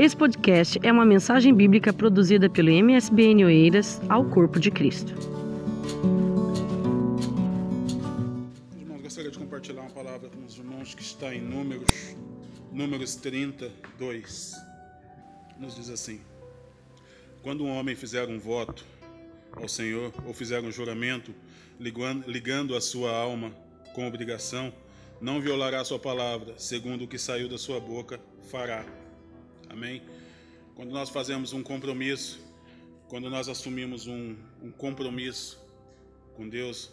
Esse podcast é uma mensagem bíblica produzida pelo MSBN Oeiras ao Corpo de Cristo. Irmãos, gostaria de compartilhar uma palavra com os irmãos que está em Números, Números 32. Nos diz assim: Quando um homem fizer um voto ao Senhor, ou fizer um juramento, ligando a sua alma com obrigação, não violará a sua palavra, segundo o que saiu da sua boca, fará. Amém? Quando nós fazemos um compromisso, quando nós assumimos um, um compromisso com Deus,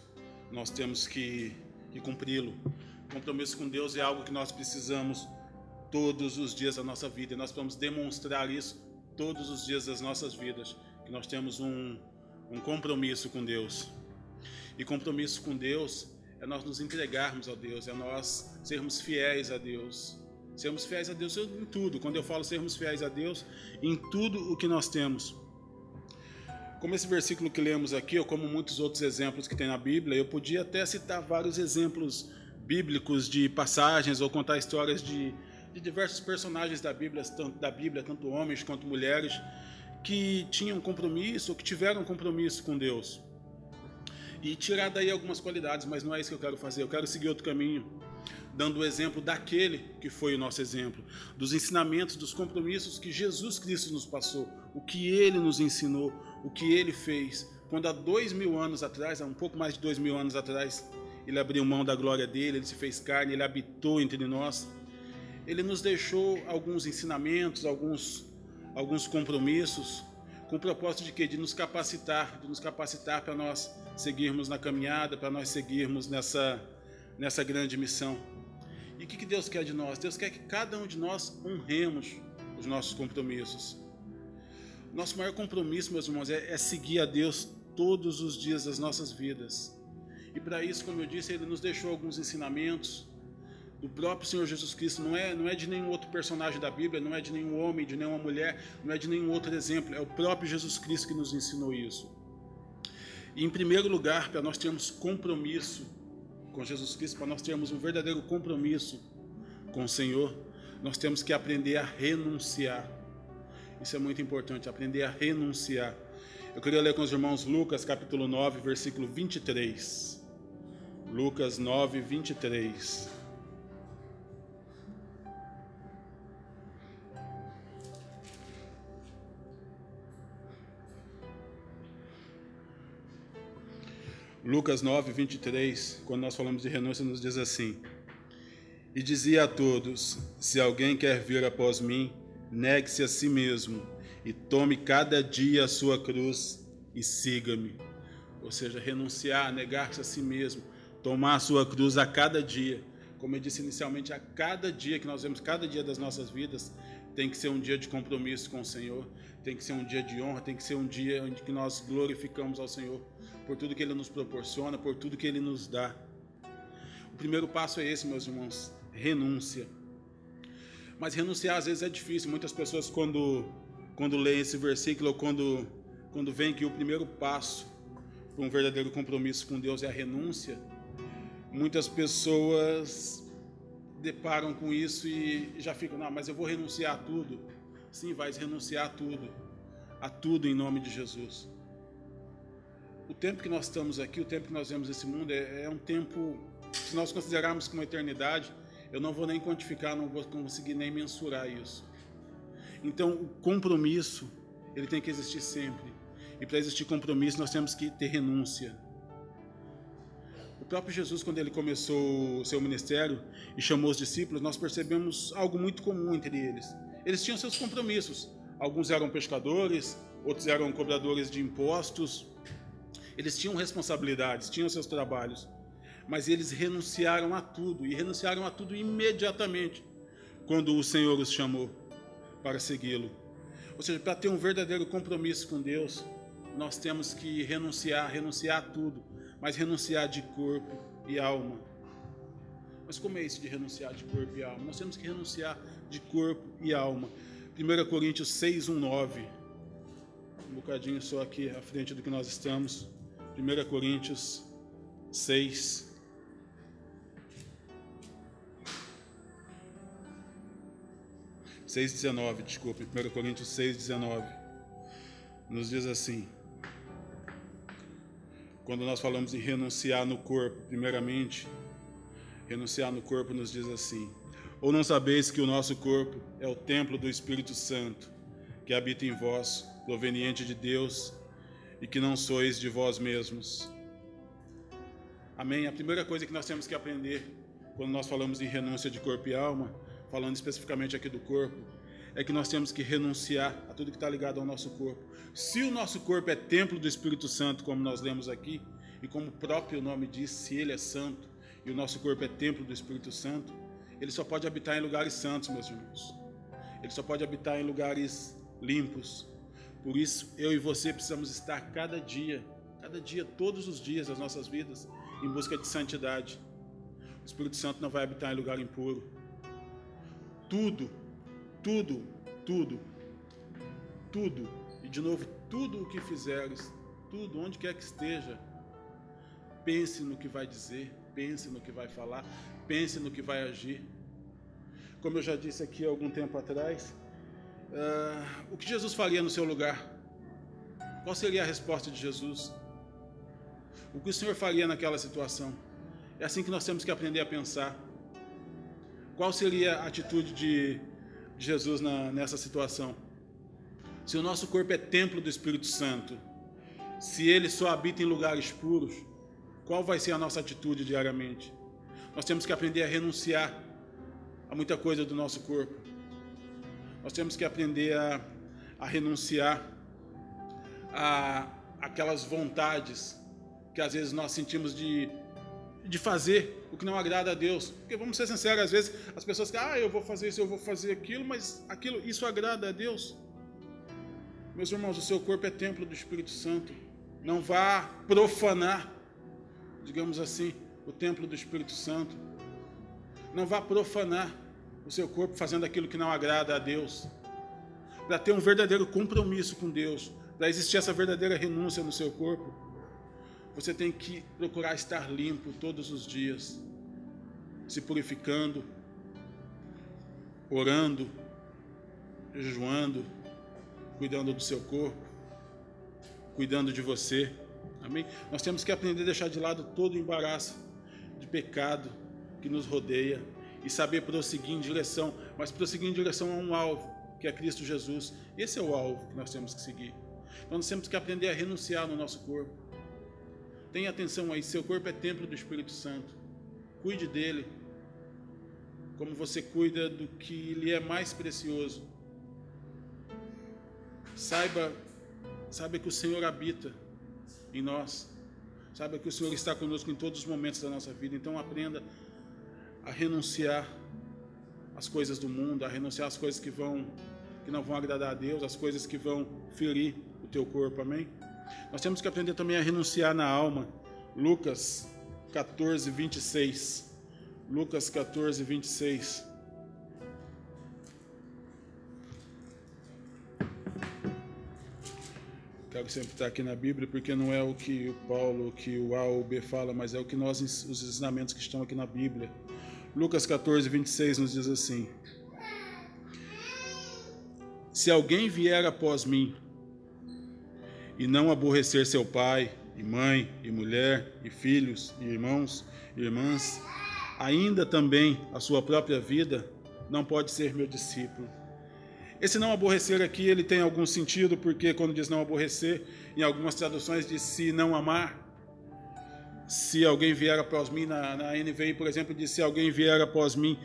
nós temos que, que cumpri-lo. Compromisso com Deus é algo que nós precisamos todos os dias da nossa vida. E nós vamos demonstrar isso todos os dias das nossas vidas. Que nós temos um, um compromisso com Deus. E compromisso com Deus é nós nos entregarmos a Deus, é nós sermos fiéis a Deus. Sermos fiéis a Deus em tudo. Quando eu falo sermos fiéis a Deus, em tudo o que nós temos. Como esse versículo que lemos aqui, ou como muitos outros exemplos que tem na Bíblia, eu podia até citar vários exemplos bíblicos de passagens ou contar histórias de, de diversos personagens da Bíblia, tanto, da Bíblia, tanto homens quanto mulheres, que tinham compromisso ou que tiveram compromisso com Deus. E tirar daí algumas qualidades, mas não é isso que eu quero fazer. Eu quero seguir outro caminho dando o exemplo daquele que foi o nosso exemplo, dos ensinamentos, dos compromissos que Jesus Cristo nos passou, o que ele nos ensinou, o que ele fez. Quando há dois mil anos atrás, há um pouco mais de dois mil anos atrás, ele abriu mão da glória dele, ele se fez carne, ele habitou entre nós. Ele nos deixou alguns ensinamentos, alguns, alguns compromissos, com o propósito de quê? De nos capacitar, de nos capacitar para nós seguirmos na caminhada, para nós seguirmos nessa, nessa grande missão. E o que Deus quer de nós? Deus quer que cada um de nós honremos os nossos compromissos. Nosso maior compromisso, meus irmãos, é, é seguir a Deus todos os dias das nossas vidas. E para isso, como eu disse, Ele nos deixou alguns ensinamentos do próprio Senhor Jesus Cristo. Não é, não é de nenhum outro personagem da Bíblia, não é de nenhum homem, de nenhuma mulher, não é de nenhum outro exemplo. É o próprio Jesus Cristo que nos ensinou isso. E em primeiro lugar, para nós termos compromisso com Jesus Cristo, para nós termos um verdadeiro compromisso com o Senhor, nós temos que aprender a renunciar. Isso é muito importante, aprender a renunciar. Eu queria ler com os irmãos Lucas capítulo 9, versículo 23. Lucas 9, 23. Lucas 9, 23, quando nós falamos de renúncia, nos diz assim: E dizia a todos: Se alguém quer vir após mim, negue-se a si mesmo e tome cada dia a sua cruz e siga-me. Ou seja, renunciar, negar-se a si mesmo, tomar a sua cruz a cada dia. Como eu disse inicialmente, a cada dia que nós vemos, cada dia das nossas vidas, tem que ser um dia de compromisso com o Senhor, tem que ser um dia de honra, tem que ser um dia onde que nós glorificamos ao Senhor por tudo que Ele nos proporciona, por tudo que Ele nos dá. O primeiro passo é esse, meus irmãos: renúncia. Mas renunciar às vezes é difícil. Muitas pessoas, quando, quando leem esse versículo, ou quando, quando veem que o primeiro passo para um verdadeiro compromisso com Deus é a renúncia, muitas pessoas deparam com isso e já ficam, não, mas eu vou renunciar a tudo. Sim, vai renunciar a tudo, a tudo em nome de Jesus o tempo que nós estamos aqui, o tempo que nós vemos esse mundo, é, é um tempo, se nós considerarmos como eternidade, eu não vou nem quantificar, não vou conseguir nem mensurar isso. Então, o compromisso, ele tem que existir sempre. E para existir compromisso, nós temos que ter renúncia. O próprio Jesus, quando ele começou o seu ministério e chamou os discípulos, nós percebemos algo muito comum entre eles. Eles tinham seus compromissos. Alguns eram pescadores, outros eram cobradores de impostos, eles tinham responsabilidades, tinham seus trabalhos, mas eles renunciaram a tudo e renunciaram a tudo imediatamente quando o Senhor os chamou para segui-lo. Ou seja, para ter um verdadeiro compromisso com Deus, nós temos que renunciar, renunciar a tudo, mas renunciar de corpo e alma. Mas como é isso de renunciar de corpo e alma? Nós temos que renunciar de corpo e alma. 1 Coríntios 6, 1, 9. Um bocadinho só aqui à frente do que nós estamos. 1 Coríntios 6. 6,19, desculpe, 1 Coríntios 6,19, nos diz assim: quando nós falamos em renunciar no corpo, primeiramente, renunciar no corpo nos diz assim: Ou não sabeis que o nosso corpo é o templo do Espírito Santo, que habita em vós, proveniente de Deus, e que não sois de vós mesmos? Amém? A primeira coisa que nós temos que aprender quando nós falamos em renúncia de corpo e alma, falando especificamente aqui do corpo, é que nós temos que renunciar a tudo que está ligado ao nosso corpo. Se o nosso corpo é templo do Espírito Santo, como nós lemos aqui, e como o próprio nome diz, se ele é santo e o nosso corpo é templo do Espírito Santo, ele só pode habitar em lugares santos, meus irmãos. Ele só pode habitar em lugares limpos. Por isso, eu e você precisamos estar cada dia, cada dia, todos os dias das nossas vidas, em busca de santidade. O Espírito Santo não vai habitar em lugar impuro. Tudo tudo, tudo, tudo, e de novo, tudo o que fizeres, tudo, onde quer que esteja, pense no que vai dizer, pense no que vai falar, pense no que vai agir. Como eu já disse aqui algum tempo atrás, uh, o que Jesus faria no seu lugar? Qual seria a resposta de Jesus? O que o Senhor faria naquela situação? É assim que nós temos que aprender a pensar. Qual seria a atitude de Jesus na, nessa situação. Se o nosso corpo é templo do Espírito Santo, se ele só habita em lugares puros, qual vai ser a nossa atitude diariamente? Nós temos que aprender a renunciar a muita coisa do nosso corpo. Nós temos que aprender a, a renunciar a aquelas vontades que às vezes nós sentimos de de fazer o que não agrada a Deus. Porque vamos ser sinceros, às vezes as pessoas que, ah, eu vou fazer isso, eu vou fazer aquilo, mas aquilo, isso agrada a Deus. Meus irmãos, o seu corpo é templo do Espírito Santo. Não vá profanar, digamos assim, o templo do Espírito Santo. Não vá profanar o seu corpo fazendo aquilo que não agrada a Deus. Para ter um verdadeiro compromisso com Deus, para existir essa verdadeira renúncia no seu corpo, você tem que procurar estar limpo todos os dias, se purificando, orando, jejuando, cuidando do seu corpo, cuidando de você. Amém? Nós temos que aprender a deixar de lado todo o embaraço de pecado que nos rodeia e saber prosseguir em direção, mas prosseguir em direção a um alvo, que é Cristo Jesus. Esse é o alvo que nós temos que seguir. Então nós temos que aprender a renunciar no nosso corpo Tenha atenção aí, seu corpo é templo do Espírito Santo. Cuide dele, como você cuida do que lhe é mais precioso. Saiba, saiba que o Senhor habita em nós. Saiba que o Senhor está conosco em todos os momentos da nossa vida. Então aprenda a renunciar às coisas do mundo, a renunciar às coisas que vão que não vão agradar a Deus, às coisas que vão ferir o teu corpo. Amém? Nós temos que aprender também a renunciar na alma. Lucas 14, 26. Lucas 14, 26. Quero sempre estar aqui na Bíblia, porque não é o que o Paulo, que o A ou o B fala, mas é o que nós, os ensinamentos que estão aqui na Bíblia. Lucas 14, 26 nos diz assim: Se alguém vier após mim e não aborrecer seu pai, e mãe, e mulher, e filhos, e irmãos, e irmãs, ainda também a sua própria vida, não pode ser meu discípulo. Esse não aborrecer aqui, ele tem algum sentido, porque quando diz não aborrecer, em algumas traduções diz se não amar. Se alguém vier após mim, na, na NVI, por exemplo, diz se alguém vier após mim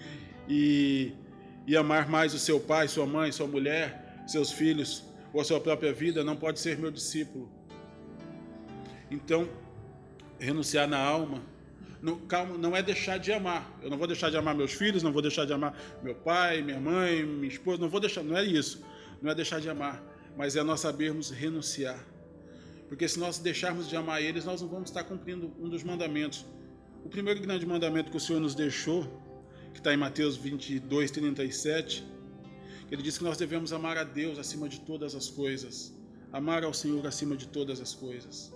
e, e amar mais o seu pai, sua mãe, sua mulher, seus filhos, ou a sua própria vida, não pode ser meu discípulo. Então, renunciar na alma não, calma, não é deixar de amar. Eu não vou deixar de amar meus filhos, não vou deixar de amar meu pai, minha mãe, minha esposa, não vou deixar, não é isso. Não é deixar de amar, mas é nós sabermos renunciar. Porque se nós deixarmos de amar eles, nós não vamos estar cumprindo um dos mandamentos. O primeiro grande mandamento que o Senhor nos deixou, que está em Mateus 22, 37, ele diz que nós devemos amar a Deus acima de todas as coisas, amar ao Senhor acima de todas as coisas.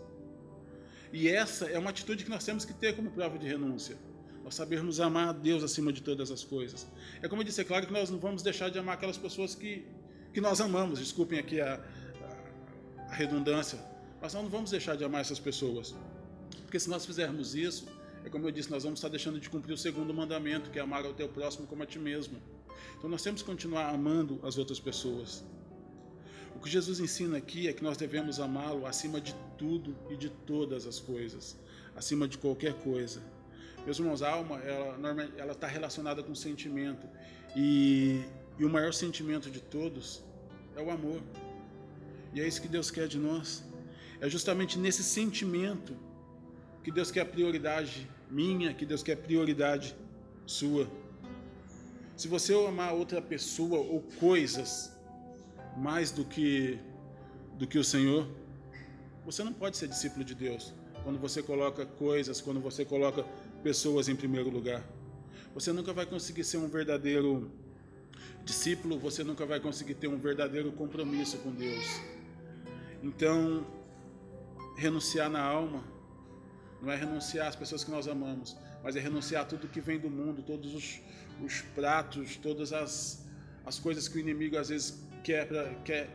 E essa é uma atitude que nós temos que ter como prova de renúncia. Nós sabermos amar a Deus acima de todas as coisas. É como eu disse, é claro que nós não vamos deixar de amar aquelas pessoas que, que nós amamos. Desculpem aqui a, a, redundância. Mas nós não vamos deixar de amar essas pessoas. Porque se nós fizermos isso, é como eu disse, nós vamos estar deixando de cumprir o segundo mandamento, que é amar ao teu próximo como a ti mesmo. Então nós temos que continuar amando as outras pessoas. Que Jesus ensina aqui é que nós devemos amá-lo acima de tudo e de todas as coisas, acima de qualquer coisa. Meus irmãos, a alma, ela está relacionada com sentimento. E, e o maior sentimento de todos é o amor. E é isso que Deus quer de nós. É justamente nesse sentimento que Deus quer prioridade minha, que Deus quer prioridade sua. Se você amar outra pessoa ou coisas mais do que do que o Senhor, você não pode ser discípulo de Deus. Quando você coloca coisas, quando você coloca pessoas em primeiro lugar, você nunca vai conseguir ser um verdadeiro discípulo, você nunca vai conseguir ter um verdadeiro compromisso com Deus. Então, renunciar na alma não é renunciar às pessoas que nós amamos, mas é renunciar a tudo que vem do mundo, todos os, os pratos, todas as, as coisas que o inimigo às vezes quer, pra, quer,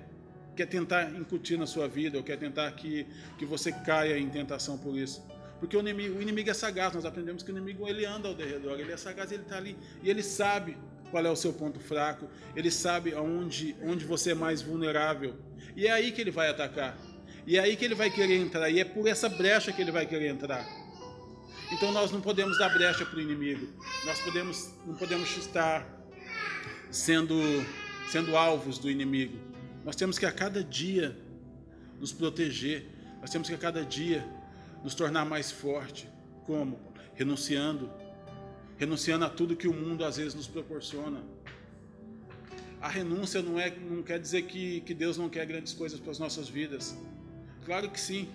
quer tentar incutir na sua vida, ou quer tentar que, que você caia em tentação por isso. Porque o inimigo, o inimigo é sagaz, nós aprendemos que o inimigo ele anda ao redor, ele é sagaz, ele está ali e ele sabe qual é o seu ponto fraco, ele sabe aonde, onde você é mais vulnerável. E é aí que ele vai atacar. E é aí que ele vai querer entrar, e é por essa brecha que ele vai querer entrar. Então nós não podemos dar brecha para o inimigo. Nós podemos, não podemos estar sendo, sendo alvos do inimigo. Nós temos que a cada dia nos proteger. Nós temos que a cada dia nos tornar mais forte. Como? Renunciando. Renunciando a tudo que o mundo às vezes nos proporciona. A renúncia não, é, não quer dizer que, que Deus não quer grandes coisas para as nossas vidas. Claro que sim.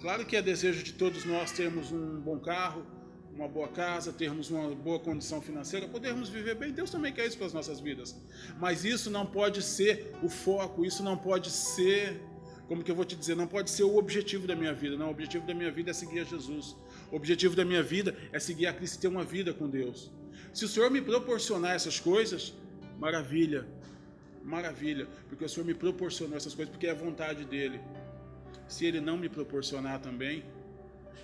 Claro que é desejo de todos nós termos um bom carro, uma boa casa, termos uma boa condição financeira, podermos viver bem. Deus também quer isso para as nossas vidas. Mas isso não pode ser o foco, isso não pode ser, como que eu vou te dizer, não pode ser o objetivo da minha vida. Não, o objetivo da minha vida é seguir a Jesus. O objetivo da minha vida é seguir a Cristo e ter uma vida com Deus. Se o Senhor me proporcionar essas coisas, maravilha, maravilha, porque o Senhor me proporcionou essas coisas, porque é a vontade dEle se Ele não me proporcionar também,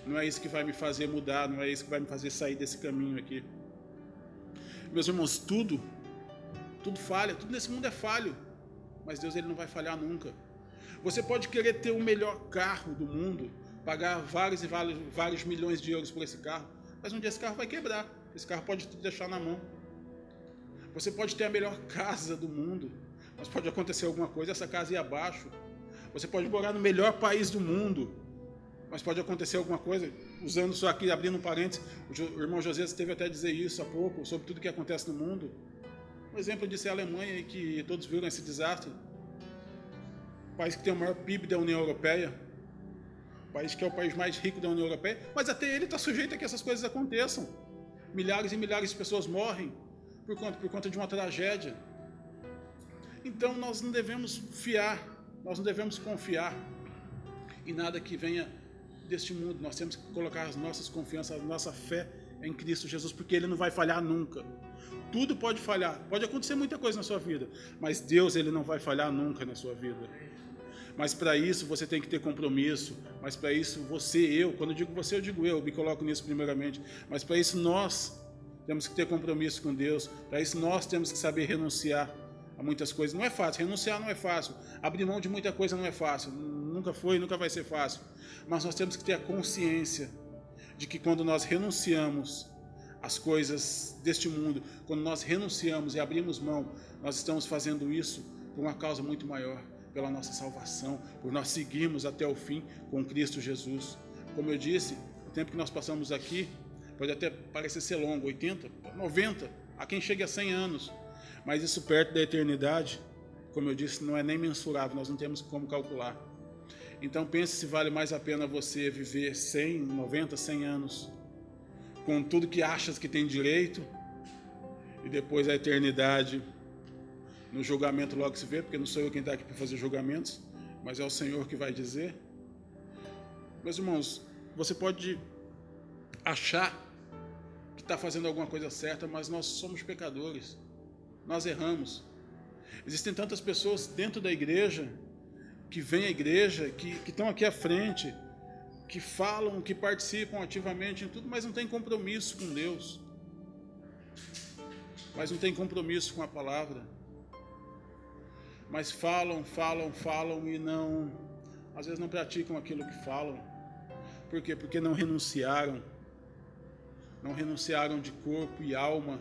não é isso que vai me fazer mudar, não é isso que vai me fazer sair desse caminho aqui. Meus irmãos, tudo, tudo falha, tudo nesse mundo é falho, mas Deus ele não vai falhar nunca. Você pode querer ter o melhor carro do mundo, pagar vários e vários, vários milhões de euros por esse carro, mas um dia esse carro vai quebrar, esse carro pode te deixar na mão. Você pode ter a melhor casa do mundo, mas pode acontecer alguma coisa, essa casa ir abaixo, você pode morar no melhor país do mundo, mas pode acontecer alguma coisa. Usando só aqui, abrindo um parênteses, o irmão José teve até dizer isso há pouco, sobre tudo que acontece no mundo. Um exemplo disso é a Alemanha, que todos viram esse desastre. O país que tem o maior PIB da União Europeia, o país que é o país mais rico da União Europeia, mas até ele está sujeito a que essas coisas aconteçam. Milhares e milhares de pessoas morrem por conta, por conta de uma tragédia. Então nós não devemos fiar nós não devemos confiar em nada que venha deste mundo. Nós temos que colocar as nossas confianças, a nossa fé em Cristo Jesus, porque Ele não vai falhar nunca. Tudo pode falhar, pode acontecer muita coisa na sua vida, mas Deus ele não vai falhar nunca na sua vida. Mas para isso você tem que ter compromisso. Mas para isso você, eu, quando eu digo você, eu digo eu, eu me coloco nisso primeiramente. Mas para isso nós temos que ter compromisso com Deus. Para isso nós temos que saber renunciar a muitas coisas. Não é fácil, renunciar não é fácil, abrir mão de muita coisa não é fácil, nunca foi, nunca vai ser fácil. Mas nós temos que ter a consciência de que quando nós renunciamos às coisas deste mundo, quando nós renunciamos e abrimos mão, nós estamos fazendo isso por uma causa muito maior, pela nossa salvação, por nós seguirmos até o fim com Cristo Jesus. Como eu disse, o tempo que nós passamos aqui pode até parecer ser longo, 80, 90, a quem chega a 100 anos. Mas isso perto da eternidade, como eu disse, não é nem mensurável, nós não temos como calcular. Então pense se vale mais a pena você viver 100, 90, 100 anos com tudo que achas que tem direito e depois a eternidade no julgamento logo se vê, porque não sou eu quem está aqui para fazer julgamentos, mas é o Senhor que vai dizer. Meus irmãos, você pode achar que está fazendo alguma coisa certa, mas nós somos pecadores. Nós erramos. Existem tantas pessoas dentro da igreja que vêm à igreja, que, que estão aqui à frente, que falam, que participam ativamente em tudo, mas não tem compromisso com Deus. Mas não tem compromisso com a palavra. Mas falam, falam, falam e não, às vezes não praticam aquilo que falam. Por quê? Porque não renunciaram. Não renunciaram de corpo e alma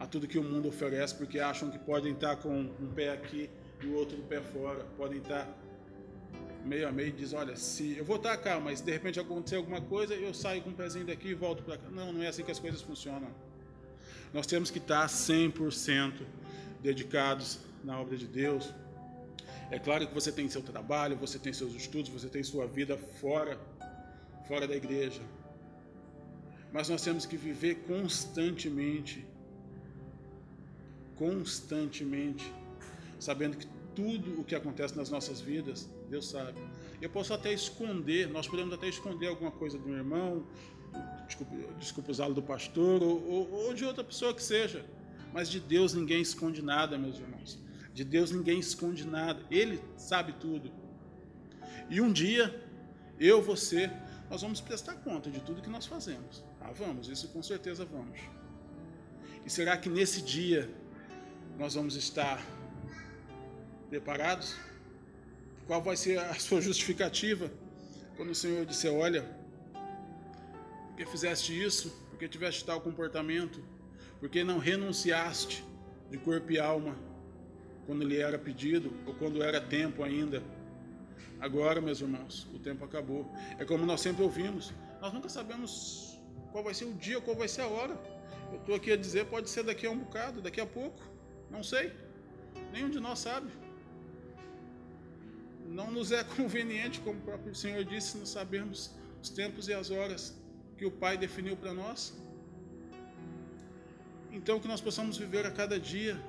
a tudo que o mundo oferece, porque acham que podem estar com um pé aqui e o outro pé fora. Podem estar meio a meio e diz, olha, se eu vou estar cá, mas de repente acontecer alguma coisa, eu saio com um pezinho daqui e volto para cá. Não, não é assim que as coisas funcionam. Nós temos que estar 100% dedicados na obra de Deus. É claro que você tem seu trabalho, você tem seus estudos, você tem sua vida fora, fora da igreja. Mas nós temos que viver constantemente, constantemente, sabendo que tudo o que acontece nas nossas vidas, Deus sabe. Eu posso até esconder, nós podemos até esconder alguma coisa do meu irmão, desculpa, desculpa usá-lo do pastor, ou, ou, de outra pessoa que seja. Mas de Deus ninguém esconde nada, meus irmãos. De Deus ninguém esconde nada. Ele sabe tudo. E um dia, eu, você, nós vamos prestar conta de tudo que nós fazemos. Ah, vamos, isso com certeza vamos. E será que nesse dia nós vamos estar preparados? Qual vai ser a sua justificativa quando o Senhor disser: Olha, porque fizeste isso, porque tiveste tal comportamento, porque não renunciaste de corpo e alma quando lhe era pedido ou quando era tempo ainda. Agora, meus irmãos, o tempo acabou. É como nós sempre ouvimos: nós nunca sabemos qual vai ser o dia, qual vai ser a hora. Eu estou aqui a dizer, pode ser daqui a um bocado, daqui a pouco, não sei. Nenhum de nós sabe. Não nos é conveniente, como o próprio Senhor disse, não sabemos os tempos e as horas que o Pai definiu para nós. Então que nós possamos viver a cada dia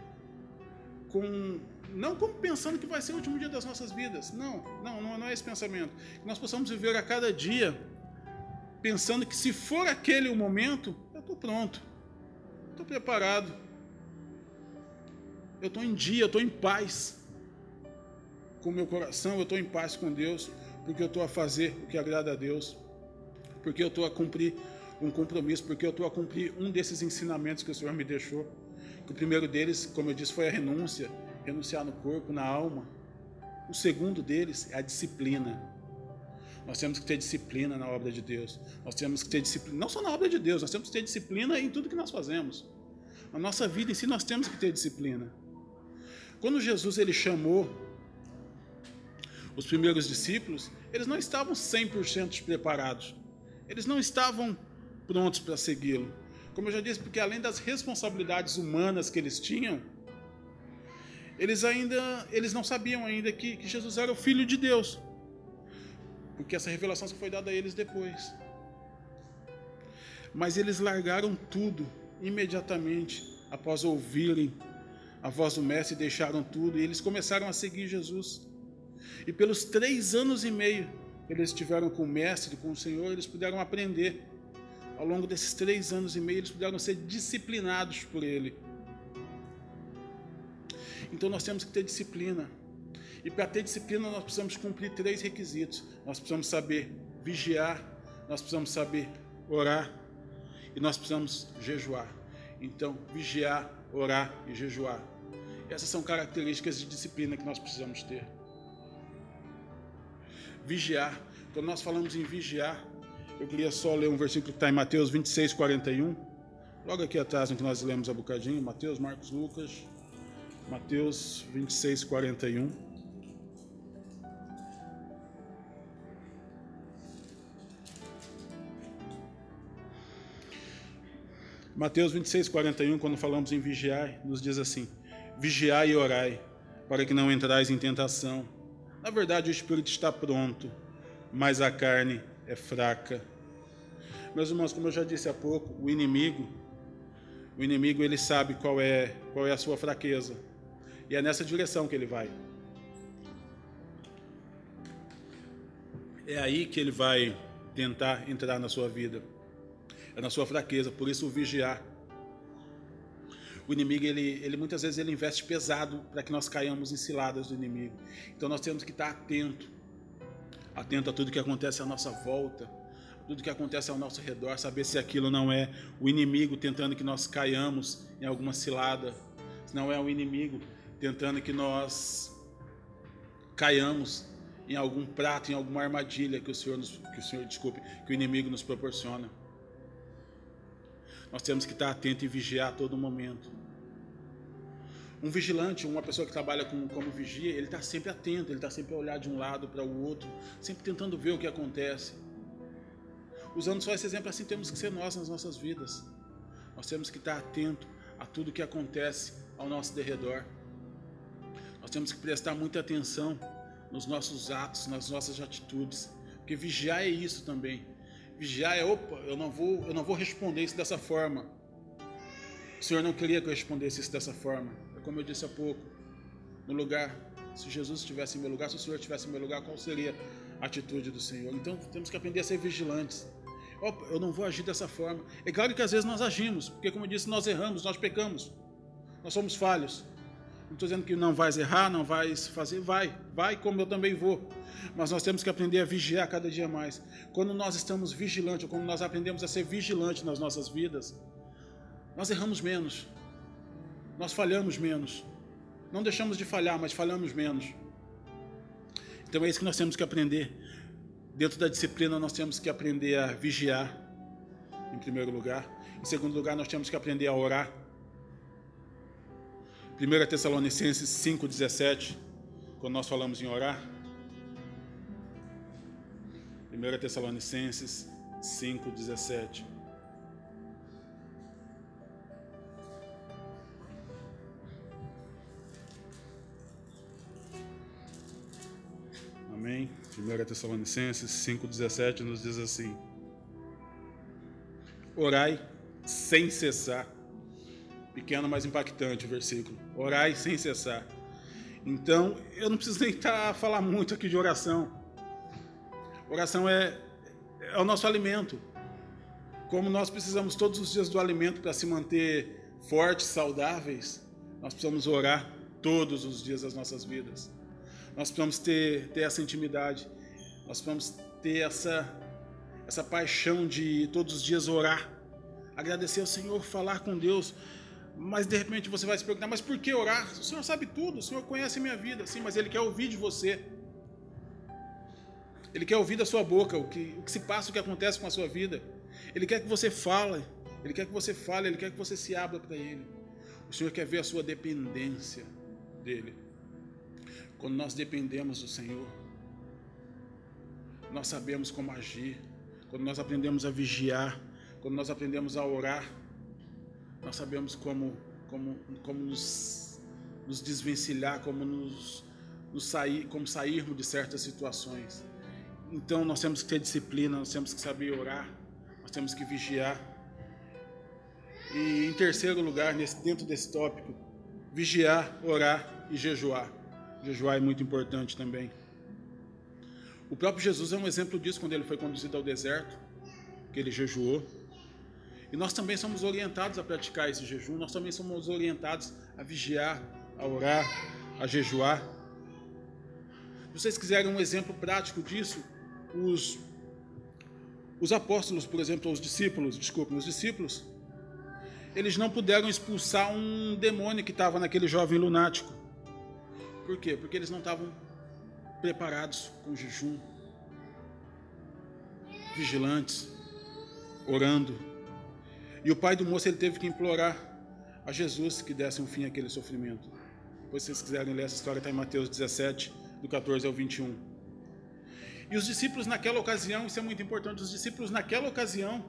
com não como pensando que vai ser o último dia das nossas vidas. Não, não, não, é esse pensamento. Que nós possamos viver a cada dia pensando que se for aquele o momento, eu estou pronto, estou preparado, eu estou em dia, eu estou em paz com o meu coração, eu estou em paz com Deus, porque eu estou a fazer o que agrada a Deus, porque eu estou a cumprir um compromisso, porque eu estou a cumprir um desses ensinamentos que o Senhor me deixou. O primeiro deles, como eu disse, foi a renúncia, renunciar no corpo, na alma. O segundo deles é a disciplina. Nós temos que ter disciplina na obra de Deus. Nós temos que ter disciplina, não só na obra de Deus, nós temos que ter disciplina em tudo que nós fazemos. Na nossa vida em si nós temos que ter disciplina. Quando Jesus ele chamou os primeiros discípulos, eles não estavam 100% preparados. Eles não estavam prontos para segui-lo. Como eu já disse, porque além das responsabilidades humanas que eles tinham, eles ainda eles não sabiam ainda que, que Jesus era o filho de Deus. Porque essa revelação só foi dada a eles depois. Mas eles largaram tudo imediatamente após ouvirem a voz do Mestre, deixaram tudo e eles começaram a seguir Jesus. E pelos três anos e meio eles estiveram com o Mestre, com o Senhor, eles puderam aprender ao longo desses três anos e meio, eles puderam ser disciplinados por Ele. Então nós temos que ter disciplina. E para ter disciplina, nós precisamos cumprir três requisitos. Nós precisamos saber vigiar, nós precisamos saber orar e nós precisamos jejuar. Então, vigiar, orar e jejuar. Essas são características de disciplina que nós precisamos ter. Vigiar. Quando nós falamos em vigiar, eu queria só ler um versículo que está em Mateus 26, 41. Logo aqui atrás, no que nós lemos há bocadinho, Mateus, Marcos, Lucas, Mateus 26, 41. Mateus 26, 41, quando falamos em vigiar, nos diz assim: Vigiai e orai, para que não entrais em tentação. Na verdade, o espírito está pronto, mas a carne é fraca. Meus irmãos, como eu já disse há pouco, o inimigo, o inimigo ele sabe qual é, qual é a sua fraqueza. E é nessa direção que ele vai. É aí que ele vai tentar entrar na sua vida. é na sua fraqueza, por isso vigiar. O inimigo, ele, ele muitas vezes ele investe pesado para que nós caiamos em ciladas do inimigo. Então nós temos que estar atento, atento a tudo que acontece à nossa volta, tudo que acontece ao nosso redor, saber se aquilo não é o inimigo tentando que nós caiamos em alguma cilada, se não é o inimigo tentando que nós caiamos em algum prato, em alguma armadilha que o Senhor, nos, que o Senhor, desculpe, que o inimigo nos proporciona. Nós temos que estar atento e vigiar a todo momento. Um vigilante, uma pessoa que trabalha com, como vigia, ele está sempre atento, ele está sempre a olhar de um lado para o outro, sempre tentando ver o que acontece. Usando só esse exemplo, assim temos que ser nós nas nossas vidas. Nós temos que estar atento a tudo que acontece ao nosso derredor. Nós temos que prestar muita atenção nos nossos atos, nas nossas atitudes, porque vigiar é isso também. Vigiar é, opa, eu não vou, eu não vou responder isso dessa forma. O Senhor não queria que eu respondesse isso dessa forma. É como eu disse há pouco, no lugar, se Jesus estivesse em meu lugar, se o Senhor estivesse em meu lugar, qual seria a atitude do Senhor? Então temos que aprender a ser vigilantes. Opa, eu não vou agir dessa forma. É claro que às vezes nós agimos, porque como eu disse, nós erramos, nós pecamos. Nós somos falhos. Não estou dizendo que não vais errar, não vais fazer, vai, vai como eu também vou. Mas nós temos que aprender a vigiar cada dia mais. Quando nós estamos vigilantes, ou quando nós aprendemos a ser vigilantes nas nossas vidas, nós erramos menos, nós falhamos menos. Não deixamos de falhar, mas falhamos menos. Então é isso que nós temos que aprender. Dentro da disciplina, nós temos que aprender a vigiar, em primeiro lugar. Em segundo lugar, nós temos que aprender a orar. 1 Tessalonicenses 5,17, quando nós falamos em orar. 1 Tessalonicenses 5,17. Amém? 1 Tessalonicenses 5,17 nos diz assim: Orai sem cessar Pequeno, mas impactante o versículo. Orai sem cessar. Então, eu não preciso nem estar a falar muito aqui de oração. Oração é, é o nosso alimento. Como nós precisamos todos os dias do alimento para se manter fortes, saudáveis, nós precisamos orar todos os dias das nossas vidas. Nós precisamos ter, ter essa intimidade. Nós precisamos ter essa, essa paixão de todos os dias orar, agradecer ao Senhor, falar com Deus, mas de repente você vai se perguntar, mas por que orar? O Senhor sabe tudo, o Senhor conhece a minha vida, sim, mas Ele quer ouvir de você. Ele quer ouvir da sua boca o que, o que se passa, o que acontece com a sua vida. Ele quer que você fale, Ele quer que você fale, Ele quer que você se abra para Ele. O Senhor quer ver a sua dependência dEle. Quando nós dependemos do Senhor, nós sabemos como agir. Quando nós aprendemos a vigiar, quando nós aprendemos a orar, nós sabemos como, como, como nos, nos desvencilhar, como nos, nos sair, como sairmos de certas situações. Então nós temos que ter disciplina, nós temos que saber orar, nós temos que vigiar. E em terceiro lugar, nesse, dentro desse tópico, vigiar, orar e jejuar. Jejuar é muito importante também. O próprio Jesus é um exemplo disso quando ele foi conduzido ao deserto, que ele jejuou. E nós também somos orientados a praticar esse jejum, nós também somos orientados a vigiar, a orar, a jejuar. Se vocês quiserem um exemplo prático disso, os, os apóstolos, por exemplo, os discípulos, desculpe, os discípulos, eles não puderam expulsar um demônio que estava naquele jovem lunático. Por quê? Porque eles não estavam preparados com jejum, vigilantes, orando. E o pai do moço ele teve que implorar a Jesus que desse um fim àquele sofrimento. Depois, se vocês quiserem ler essa história, está em Mateus 17, do 14 ao 21. E os discípulos naquela ocasião, isso é muito importante, os discípulos naquela ocasião,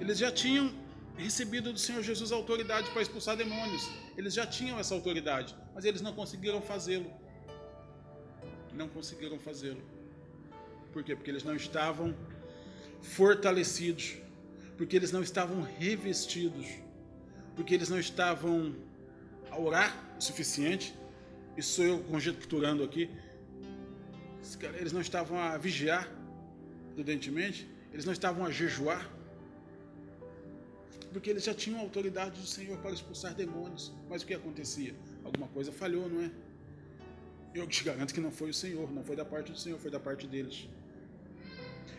eles já tinham recebido do Senhor Jesus autoridade para expulsar demônios. Eles já tinham essa autoridade, mas eles não conseguiram fazê-lo. Não conseguiram fazê-lo. Por quê? Porque eles não estavam fortalecidos porque eles não estavam revestidos, porque eles não estavam a orar o suficiente. Isso sou eu conjecturando aqui. Eles não estavam a vigiar prudentemente, eles não estavam a jejuar. porque eles já tinham a autoridade do Senhor para expulsar demônios. Mas o que acontecia? Alguma coisa falhou, não é? Eu te garanto que não foi o Senhor, não foi da parte do Senhor, foi da parte deles.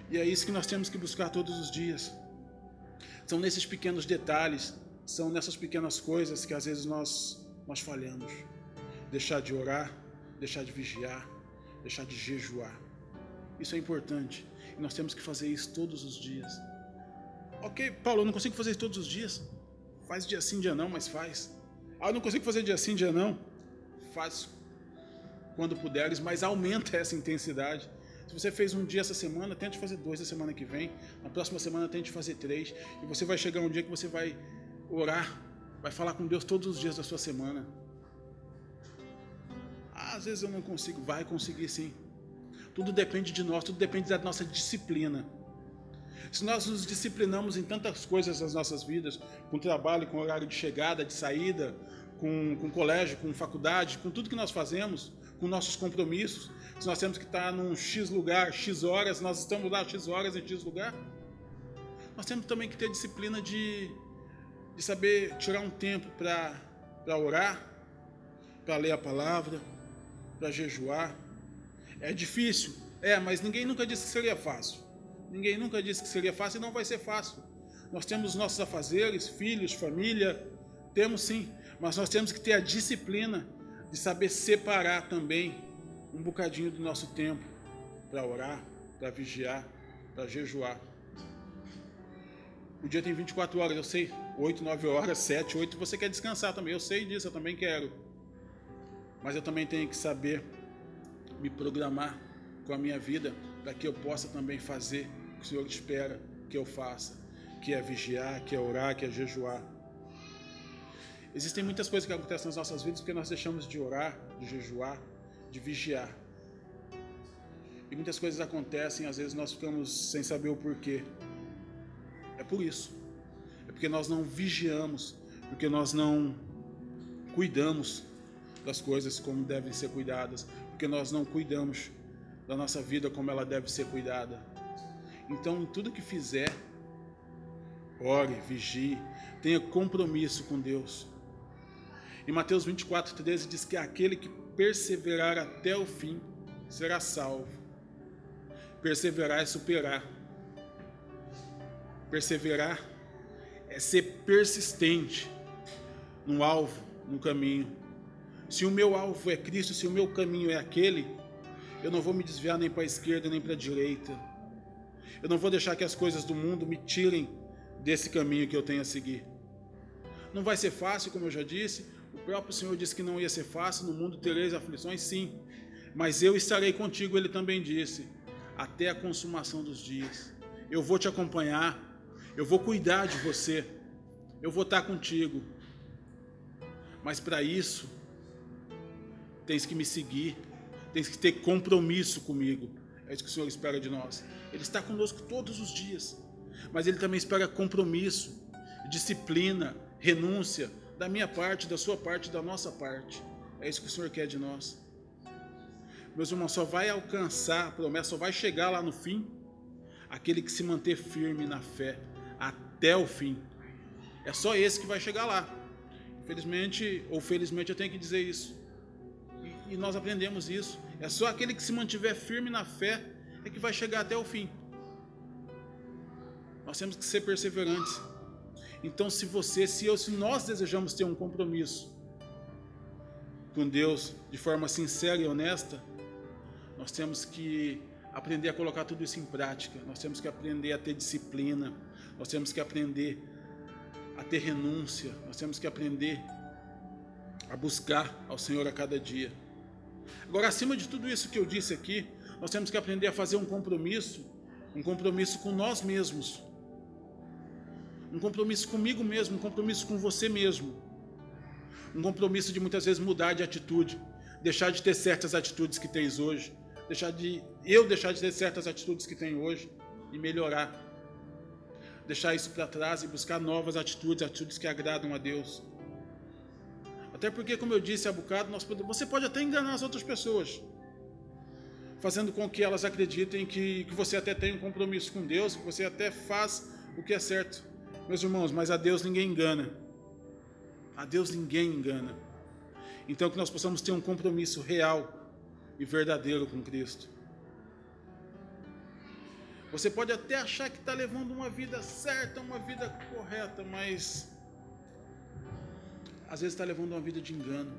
E é isso que nós temos que buscar todos os dias. São nesses pequenos detalhes, são nessas pequenas coisas que às vezes nós, nós falhamos. Deixar de orar, deixar de vigiar, deixar de jejuar. Isso é importante. E nós temos que fazer isso todos os dias. Ok, Paulo, eu não consigo fazer isso todos os dias. Faz dia sim, dia não, mas faz. Ah, eu não consigo fazer dia sim, dia não. Faz quando puderes, mas aumenta essa intensidade. Se você fez um dia essa semana, tente fazer dois na semana que vem. Na próxima semana, tente fazer três. E você vai chegar um dia que você vai orar, vai falar com Deus todos os dias da sua semana. Às vezes eu não consigo. Vai conseguir sim. Tudo depende de nós, tudo depende da nossa disciplina. Se nós nos disciplinamos em tantas coisas nas nossas vidas, com trabalho, com horário de chegada, de saída, com, com colégio, com faculdade, com tudo que nós fazemos, com nossos compromissos, se nós temos que estar num X lugar, X horas, nós estamos lá X horas em X lugar, nós temos também que ter disciplina de, de saber tirar um tempo para orar, para ler a palavra, para jejuar. É difícil, é, mas ninguém nunca disse que seria fácil. Ninguém nunca disse que seria fácil e não vai ser fácil. Nós temos nossos afazeres, filhos, família, temos sim, mas nós temos que ter a disciplina de saber separar também um bocadinho do nosso tempo para orar, para vigiar, para jejuar. O dia tem 24 horas, eu sei, 8, 9 horas, 7, 8, você quer descansar também, eu sei disso, eu também quero. Mas eu também tenho que saber me programar com a minha vida para que eu possa também fazer que o Senhor espera que eu faça, que é vigiar, que é orar, que é jejuar. Existem muitas coisas que acontecem nas nossas vidas porque nós deixamos de orar, de jejuar, de vigiar. E muitas coisas acontecem, às vezes nós ficamos sem saber o porquê. É por isso. É porque nós não vigiamos, porque nós não cuidamos das coisas como devem ser cuidadas, porque nós não cuidamos da nossa vida como ela deve ser cuidada. Então, em tudo que fizer, ore, vigie, tenha compromisso com Deus. Em Mateus 24, 13 diz que aquele que perseverar até o fim será salvo. Perseverar é superar. Perseverar é ser persistente no alvo, no caminho. Se o meu alvo é Cristo, se o meu caminho é aquele, eu não vou me desviar nem para a esquerda nem para a direita. Eu não vou deixar que as coisas do mundo me tirem desse caminho que eu tenho a seguir. Não vai ser fácil, como eu já disse. O próprio Senhor disse que não ia ser fácil. No mundo tereis aflições, sim. Mas eu estarei contigo, ele também disse, até a consumação dos dias. Eu vou te acompanhar. Eu vou cuidar de você. Eu vou estar contigo. Mas para isso, tens que me seguir. Tens que ter compromisso comigo. É isso que o Senhor espera de nós. Ele está conosco todos os dias, mas Ele também espera compromisso, disciplina, renúncia, da minha parte, da sua parte, da nossa parte. É isso que o Senhor quer de nós. Meus irmãos, só vai alcançar a promessa, só vai chegar lá no fim aquele que se manter firme na fé até o fim. É só esse que vai chegar lá. Infelizmente, ou felizmente, eu tenho que dizer isso. E, e nós aprendemos isso. É só aquele que se mantiver firme na fé é que vai chegar até o fim. Nós temos que ser perseverantes. Então, se você, se eu, se nós desejamos ter um compromisso com Deus de forma sincera e honesta, nós temos que aprender a colocar tudo isso em prática. Nós temos que aprender a ter disciplina. Nós temos que aprender a ter renúncia. Nós temos que aprender a buscar ao Senhor a cada dia. Agora, acima de tudo isso que eu disse aqui, nós temos que aprender a fazer um compromisso, um compromisso com nós mesmos, um compromisso comigo mesmo, um compromisso com você mesmo, um compromisso de muitas vezes mudar de atitude, deixar de ter certas atitudes que tens hoje, deixar de eu deixar de ter certas atitudes que tenho hoje e melhorar, deixar isso para trás e buscar novas atitudes, atitudes que agradam a Deus. Até porque, como eu disse há bocado, nós podemos, você pode até enganar as outras pessoas fazendo com que elas acreditem que, que você até tem um compromisso com Deus, que você até faz o que é certo. Meus irmãos, mas a Deus ninguém engana. A Deus ninguém engana. Então que nós possamos ter um compromisso real e verdadeiro com Cristo. Você pode até achar que está levando uma vida certa, uma vida correta, mas às vezes está levando uma vida de engano,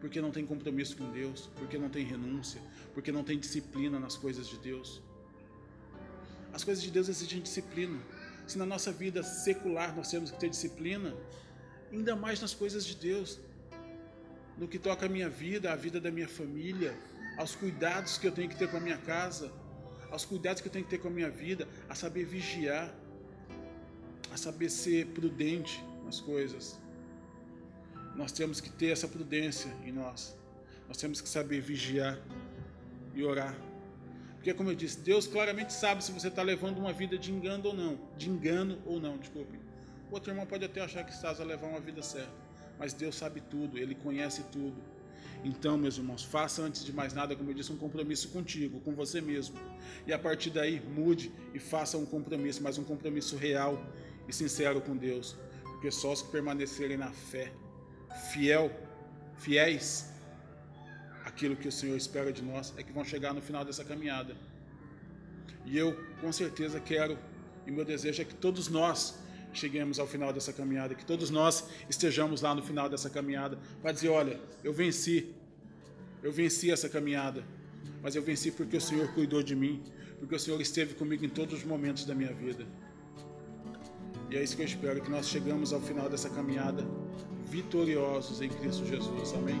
porque não tem compromisso com Deus, porque não tem renúncia, porque não tem disciplina nas coisas de Deus. As coisas de Deus exigem disciplina. Se na nossa vida secular nós temos que ter disciplina, ainda mais nas coisas de Deus, no que toca a minha vida, a vida da minha família, aos cuidados que eu tenho que ter com a minha casa, aos cuidados que eu tenho que ter com a minha vida, a saber vigiar, a saber ser prudente nas coisas. Nós temos que ter essa prudência em nós. Nós temos que saber vigiar e orar. Porque, como eu disse, Deus claramente sabe se você está levando uma vida de engano ou não. De engano ou não, desculpe. O outro irmão pode até achar que estás a levar uma vida certa. Mas Deus sabe tudo, Ele conhece tudo. Então, meus irmãos, faça antes de mais nada, como eu disse, um compromisso contigo, com você mesmo. E a partir daí, mude e faça um compromisso, mas um compromisso real e sincero com Deus. Porque só os que permanecerem na fé, fiel, fiéis, aquilo que o Senhor espera de nós, é que vão chegar no final dessa caminhada. E eu, com certeza, quero, e meu desejo é que todos nós cheguemos ao final dessa caminhada, que todos nós estejamos lá no final dessa caminhada para dizer: olha, eu venci, eu venci essa caminhada, mas eu venci porque o Senhor cuidou de mim, porque o Senhor esteve comigo em todos os momentos da minha vida. E é isso que eu espero, que nós chegamos ao final dessa caminhada vitoriosos em Cristo Jesus. Amém.